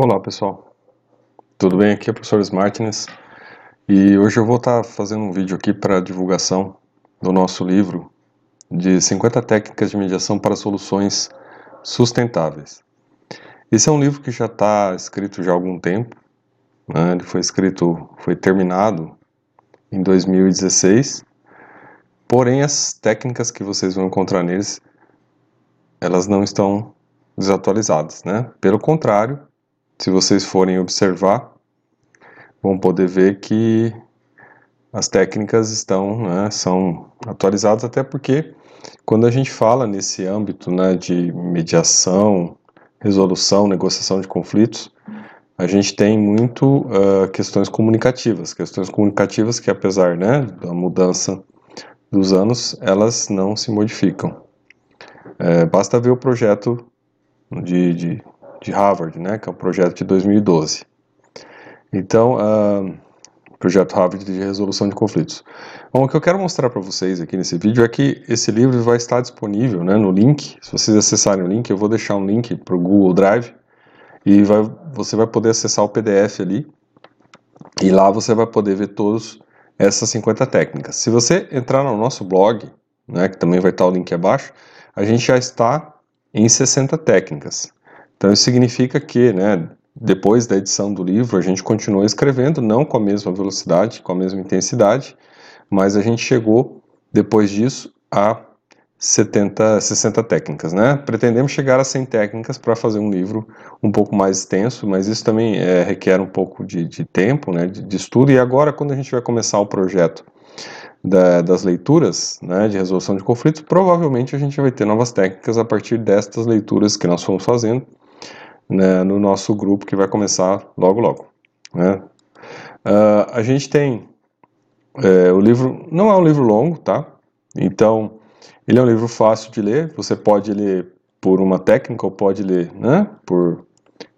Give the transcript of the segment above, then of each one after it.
Olá pessoal, tudo bem? Aqui é o professor Smartness e hoje eu vou estar fazendo um vídeo aqui para divulgação do nosso livro de 50 técnicas de mediação para soluções sustentáveis. Esse é um livro que já está escrito já há algum tempo, né? ele foi escrito, foi terminado em 2016, porém as técnicas que vocês vão encontrar neles, elas não estão desatualizadas, né? Pelo contrário, se vocês forem observar, vão poder ver que as técnicas estão, né, são atualizadas até porque quando a gente fala nesse âmbito né, de mediação, resolução, negociação de conflitos, a gente tem muito uh, questões comunicativas, questões comunicativas que apesar né, da mudança dos anos, elas não se modificam. É, basta ver o projeto de, de de Harvard, né, que é um projeto de 2012. Então, uh, projeto Harvard de resolução de conflitos. Bom, o que eu quero mostrar para vocês aqui nesse vídeo é que esse livro vai estar disponível né, no link. Se vocês acessarem o link, eu vou deixar um link para o Google Drive e vai, você vai poder acessar o PDF ali. E lá você vai poder ver todas essas 50 técnicas. Se você entrar no nosso blog, né, que também vai estar o link abaixo, a gente já está em 60 técnicas. Então isso significa que, né, depois da edição do livro, a gente continuou escrevendo, não com a mesma velocidade, com a mesma intensidade, mas a gente chegou, depois disso, a 70, 60 técnicas, né? Pretendemos chegar a 100 técnicas para fazer um livro um pouco mais extenso, mas isso também é, requer um pouco de, de tempo, né, de, de, estudo, e agora quando a gente vai começar o projeto da, das leituras, né, de resolução de conflitos, provavelmente a gente vai ter novas técnicas a partir destas leituras que nós fomos fazendo, né, no nosso grupo que vai começar logo logo. Né? Uh, a gente tem é, o livro, não é um livro longo, tá? Então, ele é um livro fácil de ler, você pode ler por uma técnica ou pode ler né, por,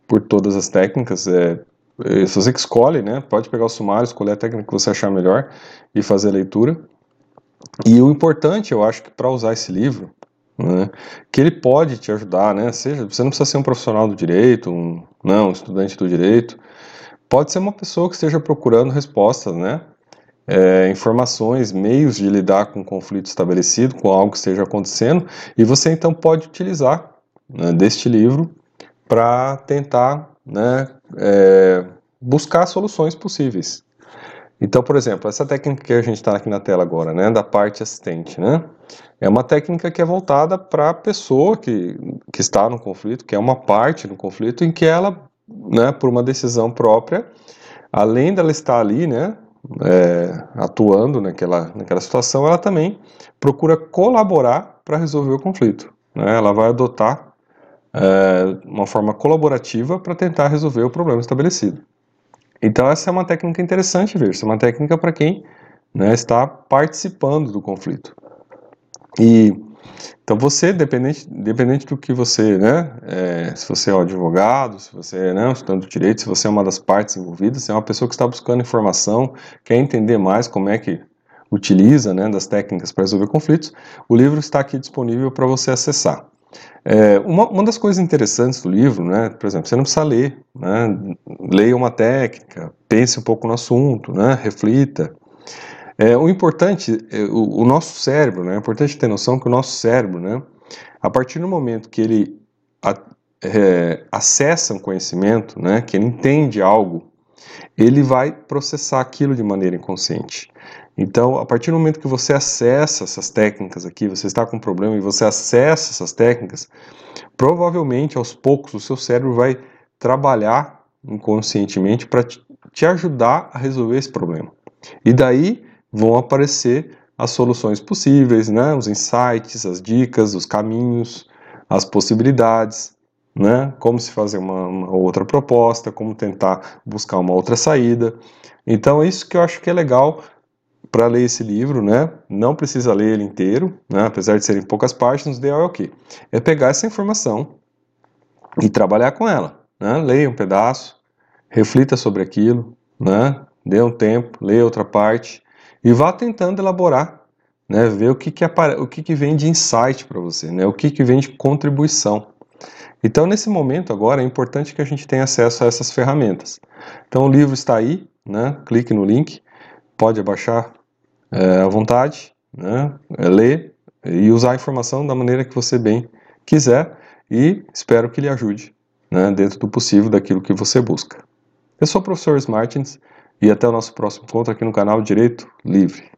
por todas as técnicas, é, é você que escolhe, né? Pode pegar o sumário, escolher a técnica que você achar melhor e fazer a leitura. E o importante, eu acho que para usar esse livro, né, que ele pode te ajudar, né? Seja, você não precisa ser um profissional do direito, um, não, um estudante do direito, pode ser uma pessoa que esteja procurando respostas, né? É, informações, meios de lidar com um conflito estabelecido, com algo que esteja acontecendo, e você então pode utilizar né, deste livro para tentar né, é, buscar soluções possíveis. Então, por exemplo, essa técnica que a gente está aqui na tela agora, né, da parte assistente, né, é uma técnica que é voltada para a pessoa que, que está no conflito, que é uma parte no conflito, em que ela, né, por uma decisão própria, além dela estar ali, né, é, atuando naquela, naquela situação, ela também procura colaborar para resolver o conflito. Né, ela vai adotar é, uma forma colaborativa para tentar resolver o problema estabelecido. Então essa é uma técnica interessante ver, é uma técnica para quem né, está participando do conflito. E então você, dependente, dependente do que você, né, é, se você é um advogado, se você é né, um estudante de direito, se você é uma das partes envolvidas, se é uma pessoa que está buscando informação, quer entender mais como é que utiliza, né, das técnicas para resolver conflitos, o livro está aqui disponível para você acessar. É, uma, uma, das coisas interessantes do livro, né, por exemplo, você não precisa ler, né, leia uma técnica, pense um pouco no assunto, né, reflita. É, o importante, é, o, o, nosso cérebro, né, é importante ter noção que o nosso cérebro, né, a partir do momento que ele a, é, acessa um conhecimento, né, que ele entende algo, ele vai processar aquilo de maneira inconsciente. Então, a partir do momento que você acessa essas técnicas aqui, você está com um problema e você acessa essas técnicas, provavelmente aos poucos o seu cérebro vai trabalhar inconscientemente para te ajudar a resolver esse problema. E daí vão aparecer as soluções possíveis, né? os insights, as dicas, os caminhos, as possibilidades, né? como se fazer uma, uma outra proposta, como tentar buscar uma outra saída. Então é isso que eu acho que é legal para ler esse livro, né? Não precisa ler ele inteiro, né? Apesar de serem poucas páginas, o ideal é o quê? É pegar essa informação e trabalhar com ela, né? Leia um pedaço, reflita sobre aquilo, né? Dê um tempo, leia outra parte e vá tentando elaborar, né? Ver o que que, o que, que vem de insight para você, né? O que que vem de contribuição. Então, nesse momento agora, é importante que a gente tenha acesso a essas ferramentas. Então, o livro está aí, né? clique no link, pode abaixar é, à vontade, né? É, ler e usar a informação da maneira que você bem quiser e espero que lhe ajude né? dentro do possível daquilo que você busca. Eu sou o professor Martins e até o nosso próximo encontro aqui no canal Direito Livre.